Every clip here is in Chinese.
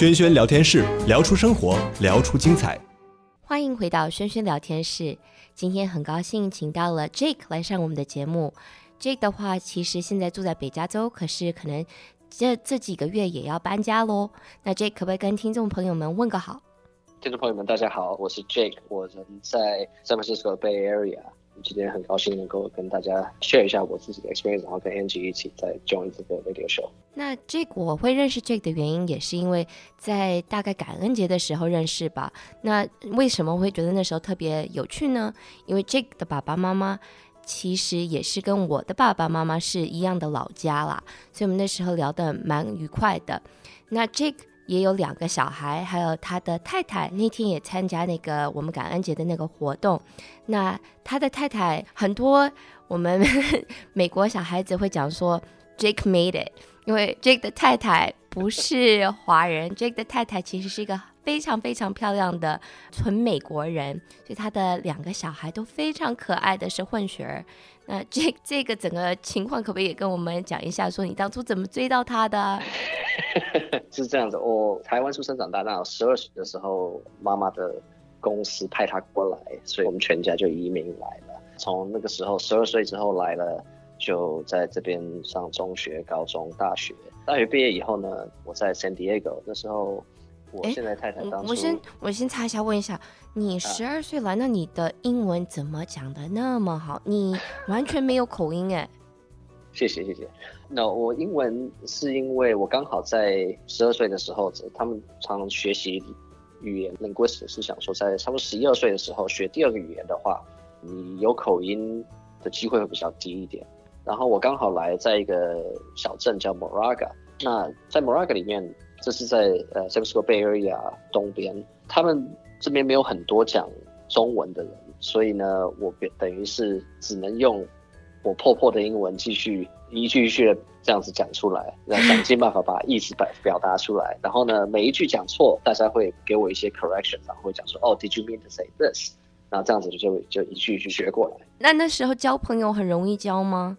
轩轩聊天室，聊出生活，聊出精彩。欢迎回到轩轩聊天室。今天很高兴请到了 Jake 来上我们的节目。Jake 的话，其实现在住在北加州，可是可能这这几个月也要搬家喽。那 Jake 可不可以跟听众朋友们问个好？听众朋友们，大家好，我是 Jake，我人在 San Francisco Bay Area。今天很高兴能够跟大家 share 一下我自己的 experience，然后跟 Angie 一起在 join 这个 radio show。那 Jake 我会认识 Jake 的原因，也是因为在大概感恩节的时候认识吧。那为什么会觉得那时候特别有趣呢？因为 Jake 的爸爸妈妈其实也是跟我的爸爸妈妈是一样的老家啦，所以我们那时候聊得蛮愉快的。那 Jake 也有两个小孩，还有他的太太，那天也参加那个我们感恩节的那个活动。那他的太太很多，我们 美国小孩子会讲说 Jake made it，因为 Jake 的太太不是华人，Jake 的太太其实是一个非常非常漂亮的纯美国人，所以他的两个小孩都非常可爱的是混血儿。那 Jake 这个整个情况可不可以也跟我们讲一下？说你当初怎么追到他的？是这样子，我台湾出生长大，那十二岁的时候，妈妈的公司派他过来，所以我们全家就移民来了。从那个时候十二岁之后来了，就在这边上中学、高中、大学。大学毕业以后呢，我在 San Diego，那时候。我现在太太当初，我先我先插一下问一下，你十二岁来，那你的英文怎么讲的那么好？你完全没有口音哎。谢谢谢谢。那我英文是因为我刚好在十二岁的时候，他们常常学习语言，linguist 是想说在差不多十一二岁的时候学第二个语言的话，你有口音的机会会比较低一点。然后我刚好来在一个小镇叫 Moraga，那在 Moraga 里面。这是在呃 San Francisco Bay Area 东边，他们这边没有很多讲中文的人，所以呢，我等于是只能用我破破的英文继续一句一句的这样子讲出来，然后想尽办法把意思表表达出来。然后呢，每一句讲错，大家会给我一些 correction，然后会讲说，哦，Did you mean to say this？然后这样子就就一句一句学过来。那那时候交朋友很容易交吗？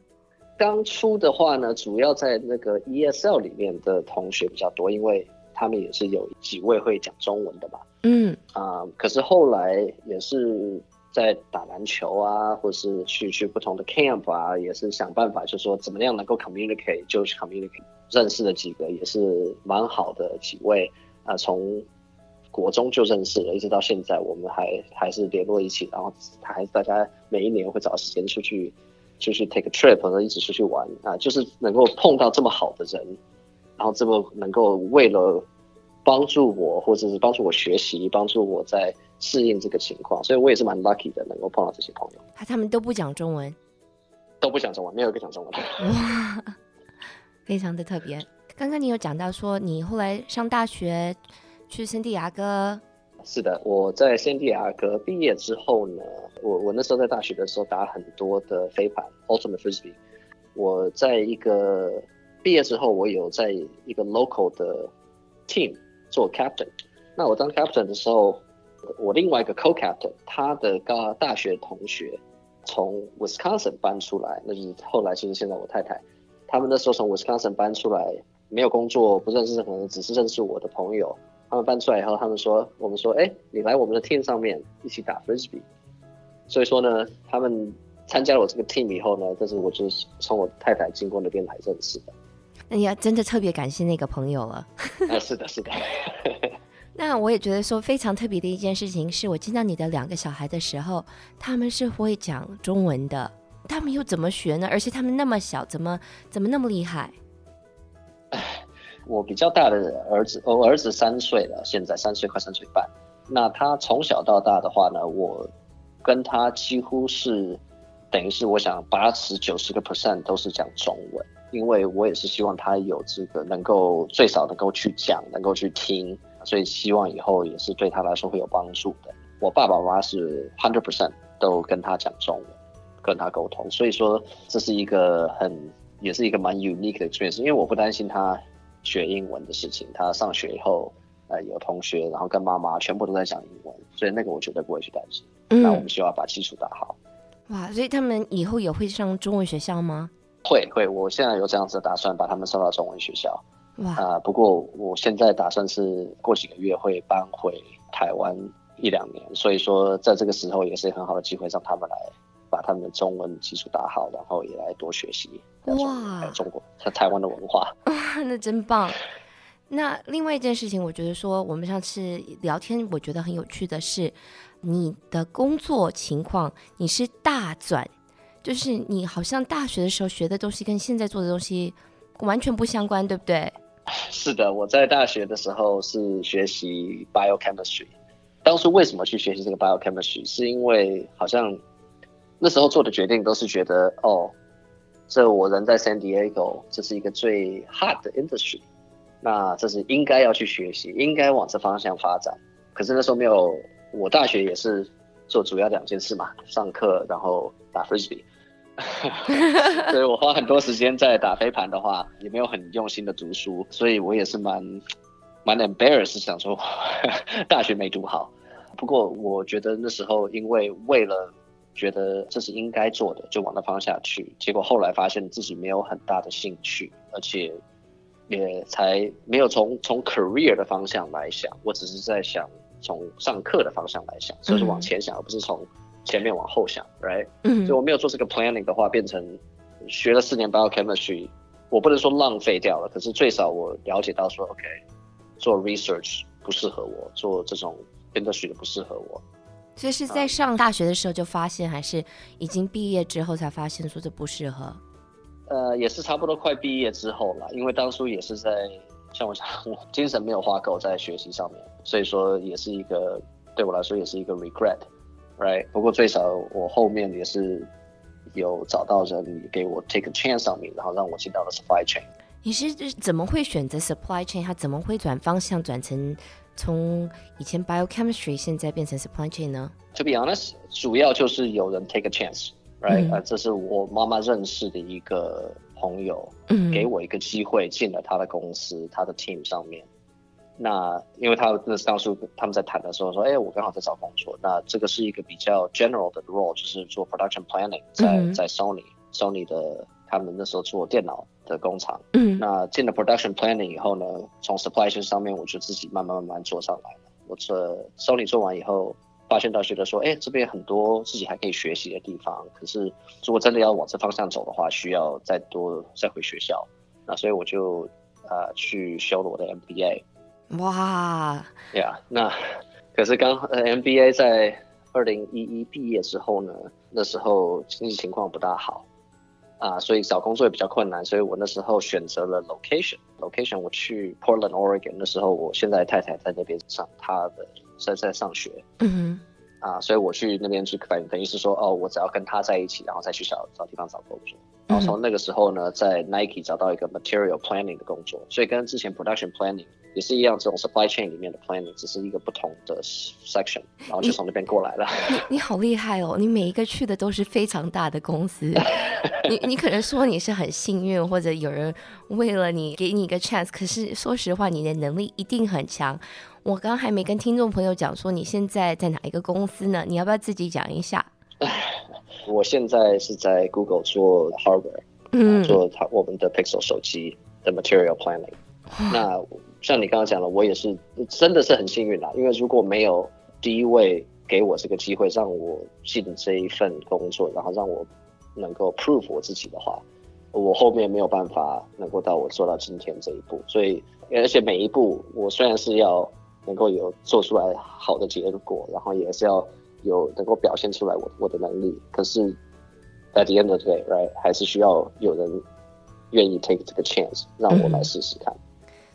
当初的话呢，主要在那个 ESL 里面的同学比较多，因为他们也是有几位会讲中文的嘛。嗯啊、呃，可是后来也是在打篮球啊，或是去去不同的 camp 啊，也是想办法，就是说怎么样能够 communicate，就是 communicate。认识了几个也是蛮好的几位啊、呃，从国中就认识了，一直到现在，我们还还是联络一起，然后还大家每一年会找时间出去。就去 take a trip，然后一起出去玩啊，就是能够碰到这么好的人，然后这么能够为了帮助我，或者是帮助我学习，帮助我在适应这个情况，所以我也是蛮 lucky 的，能够碰到这些朋友。他们都不讲中文，都不讲中文，没有一个讲中文的。哇，非常的特别。刚刚你有讲到说你后来上大学去圣地亚哥。是的，我在圣地亚哥毕业之后呢，我我那时候在大学的时候打很多的飞盘，Ultimate Frisbee。我在一个毕业之后，我有在一个 local 的 team 做 captain。那我当 captain 的时候，我另外一个 co-captain，他的高大学同学从 Wisconsin 搬出来，那就是后来就是现在我太太，他们那时候从 Wisconsin 搬出来，没有工作，不认识任何人，只是认识我的朋友。他们搬出来以后，他们说：“我们说，哎、你来我们的 team 上面一起打 frisbee。”所以说呢，他们参加了我这个 team 以后呢，但是我就是从我太太经过那边来认识的。那你要真的特别感谢那个朋友了。啊，是的，是的。那我也觉得说非常特别的一件事情，是我见到你的两个小孩的时候，他们是会讲中文的，他们又怎么学呢？而且他们那么小，怎么怎么那么厉害？我比较大的儿子，我儿子三岁了，现在三岁快三岁半。那他从小到大的话呢，我跟他几乎是等于是我想八十九十个 percent 都是讲中文，因为我也是希望他有这个能够最少能够去讲，能够去听，所以希望以后也是对他来说会有帮助的。我爸爸妈妈是 hundred percent 都跟他讲中文，跟他沟通，所以说这是一个很也是一个蛮 unique 的 experience，因为我不担心他。学英文的事情，他上学以后，呃，有同学，然后跟妈妈全部都在讲英文，所以那个我绝对不会去担心。嗯，那我们需要把基础打好。哇，所以他们以后也会上中文学校吗？会会，我现在有这样子的打算，把他们送到中文学校。哇啊、呃！不过我现在打算是过几个月会搬回台湾一两年，所以说在这个时候也是很好的机会，让他们来把他们的中文基础打好，然后也来多学习哇，中国在台湾的文化。哇，那真棒！那另外一件事情，我觉得说我们上次聊天，我觉得很有趣的是你的工作情况，你是大转，就是你好像大学的时候学的东西跟现在做的东西完全不相关，对不对？是的，我在大学的时候是学习 biochemistry。当初为什么去学习这个 biochemistry？是因为好像那时候做的决定都是觉得，哦，这我人在 San Diego，这是一个最 hard 的 industry。那这是应该要去学习，应该往这方向发展。可是那时候没有，我大学也是做主要两件事嘛，上课然后打 frisbee。所以我花很多时间在打飞盘的话，也没有很用心的读书，所以我也是蛮蛮 embarrass 想说 大学没读好。不过我觉得那时候因为为了觉得这是应该做的，就往那方向去。结果后来发现自己没有很大的兴趣，而且。也才没有从从 career 的方向来想，我只是在想从上课的方向来想，所以是往前想，而不是从前面往后想，right？嗯，所以我没有做这个 planning 的话，变成学了四年 biochemistry，我不能说浪费掉了，可是最少我了解到说，OK，做 research 不适合我，做这种 industry 的不适合我。所以是在上大学的时候就发现，还是已经毕业之后才发现说这不适合？呃，也是差不多快毕业之后了，因为当初也是在像我讲，我精神没有花够在学习上面，所以说也是一个对我来说也是一个 regret，right？不过最少我后面也是有找到人给我 take a chance 上面，然后让我进到了 supply chain。你是怎么会选择 supply chain？他怎么会转方向转成从以前 biochemistry 现在变成 supply chain 呢？To be honest，主要就是有人 take a chance。Right，呃、嗯，这是我妈妈认识的一个朋友，嗯，给我一个机会进了他的公司，他的 team 上面。那因为他那当初他们在谈的时候说，哎，我刚好在找工作。那这个是一个比较 general 的 role，就是做 production planning，在、嗯、在 Sony，Sony 的他们那时候做电脑的工厂。嗯，那进了 production planning 以后呢，从 supply chain 上面我就自己慢慢慢慢做上来了。我这 Sony 做完以后。发现到觉得说，哎，这边很多自己还可以学习的地方。可是，如果真的要往这方向走的话，需要再多再回学校。那所以我就呃去修了我的 MBA。哇，呀、yeah，那可是刚呃 MBA 在二零一一毕业之后呢，那时候经济情况不大好啊，所以找工作也比较困难。所以我那时候选择了 location，location location 我去 Portland Oregon。那时候我现在太太在那边上她的。在在上学，嗯啊，所以我去那边去，等等于是说，哦，我只要跟他在一起，然后再去找找地方找工作。然后从那个时候呢，在 Nike 找到一个 Material Planning 的工作，所以跟之前 Production Planning 也是一样，这种 Supply Chain 里面的 Planning 只是一个不同的 section，然后就从那边过来了。你你，你好厉害哦！你每一个去的都是非常大的公司。你你可能说你是很幸运，或者有人为了你给你一个 chance，可是说实话，你的能力一定很强。我刚刚还没跟听众朋友讲说你现在在哪一个公司呢？你要不要自己讲一下？我现在是在 Google 做 hardware，嗯，做它我们的 Pixel 手机的 material planning。那像你刚刚讲了，我也是真的是很幸运啦，因为如果没有第一位给我这个机会让我进这一份工作，然后让我能够 prove 我自己的话，我后面没有办法能够到我做到今天这一步。所以，而且每一步我虽然是要能够有做出来好的结果，然后也是要有能够表现出来我我的能力。可是，at the end of the day，right，还是需要有人愿意 take 这个 chance，让我来试试看。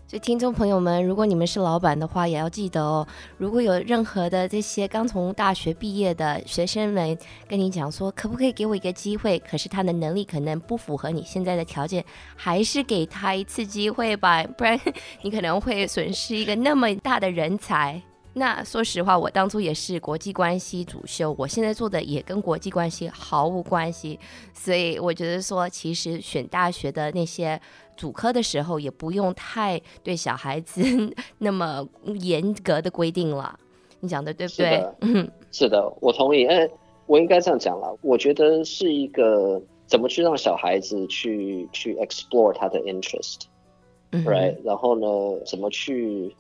所以，听众朋友们，如果你们是老板的话，也要记得哦。如果有任何的这些刚从大学毕业的学生们跟你讲说，可不可以给我一个机会？可是他的能力可能不符合你现在的条件，还是给他一次机会吧，不然你可能会损失一个那么大的人才。那说实话，我当初也是国际关系主修，我现在做的也跟国际关系毫无关系。所以我觉得说，其实选大学的那些。主科的时候也不用太对小孩子 那么严格的规定了，你讲的对不对？嗯，是的，我同意。哎，我应该这样讲了，我觉得是一个怎么去让小孩子去去 explore 他的 interest，，right？、嗯、然后呢，怎么去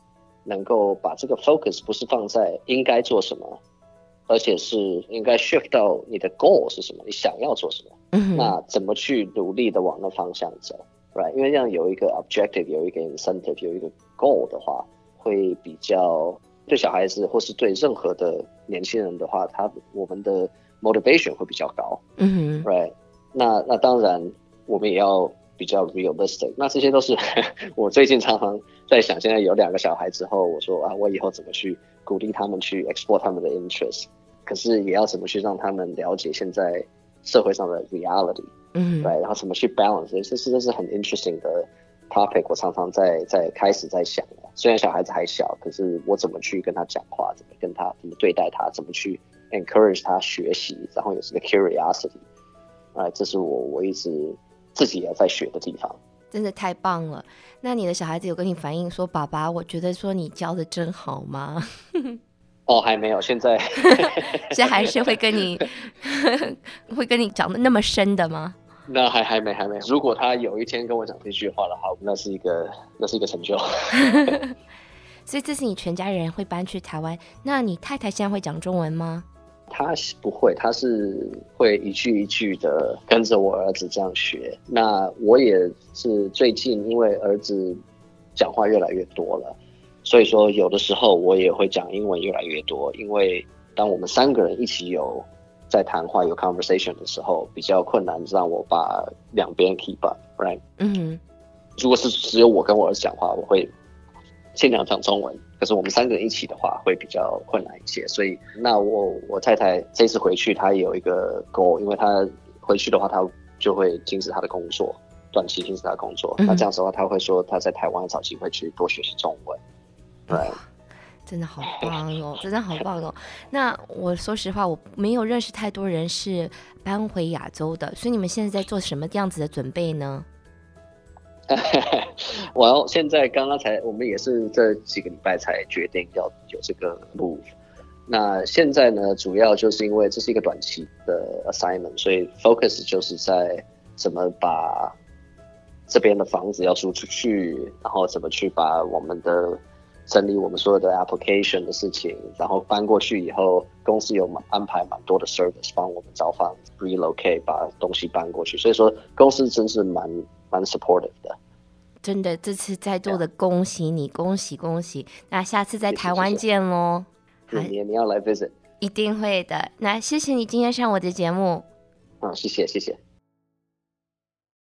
能够把这个 focus 不是放在应该做什么，而且是应该 shift 到你的 goal 是什么，你想要做什么？嗯，那怎么去努力的往那方向走，right？因为这样有一个 objective，有一个 incentive，有一个 goal 的话，会比较对小孩子或是对任何的年轻人的话，他我们的 motivation 会比较高。嗯，right？那那当然我们也要。比较 realistic，那这些都是 我最近常常在想。现在有两个小孩之后，我说啊，我以后怎么去鼓励他们去 explore 他们的 interest，可是也要怎么去让他们了解现在社会上的 reality，嗯，对，然后怎么去 balance，这是这是很 interesting 的 topic。我常常在在开始在想的，虽然小孩子还小，可是我怎么去跟他讲话，怎么跟他怎么对待他，怎么去 encourage 他学习，然后有这个 curiosity，啊，这是我我一直。自己也在学的地方，真的太棒了。那你的小孩子有跟你反映说：“爸爸，我觉得说你教的真好吗？” 哦，还没有，现在 现在还是会跟你 会跟你讲的那么深的吗？那还还没还没。如果他有一天跟我讲这句话的话，那是一个那是一个成就。所以这是你全家人会搬去台湾。那你太太现在会讲中文吗？他不会，他是会一句一句的跟着我儿子这样学。那我也是最近，因为儿子讲话越来越多了，所以说有的时候我也会讲英文越来越多。因为当我们三个人一起有在谈话、有 conversation 的时候，比较困难让我把两边 keep up，right？嗯，如果是只有我跟我儿子讲话，我会尽量讲中文。可是我们三个人一起的话会比较困难一些，所以那我我太太这次回去，她也有一个 goal，因为她回去的话，她就会停止她的工作，短期停止她的工作。嗯、那这样子的话，她会说她在台湾找机会去多学习中文。对，真的好棒哦，真的好棒哦。那我说实话，我没有认识太多人是搬回亚洲的，所以你们现在在做什么样子的准备呢？我要现在刚刚才，我们也是这几个礼拜才决定要有这个 move。那现在呢，主要就是因为这是一个短期的 assignment，所以 focus 就是在怎么把这边的房子要租出去，然后怎么去把我们的整理我们所有的 application 的事情，然后搬过去以后，公司有安排蛮多的 service 帮我们找房 relocate 把东西搬过去，所以说公司真是蛮。蛮 supportive 的，真的，这次再度的恭喜你，恭喜恭喜！那下次在台湾见喽。谢谢你你要来 visit，一定会的。那谢谢你今天上我的节目。嗯，谢谢谢谢。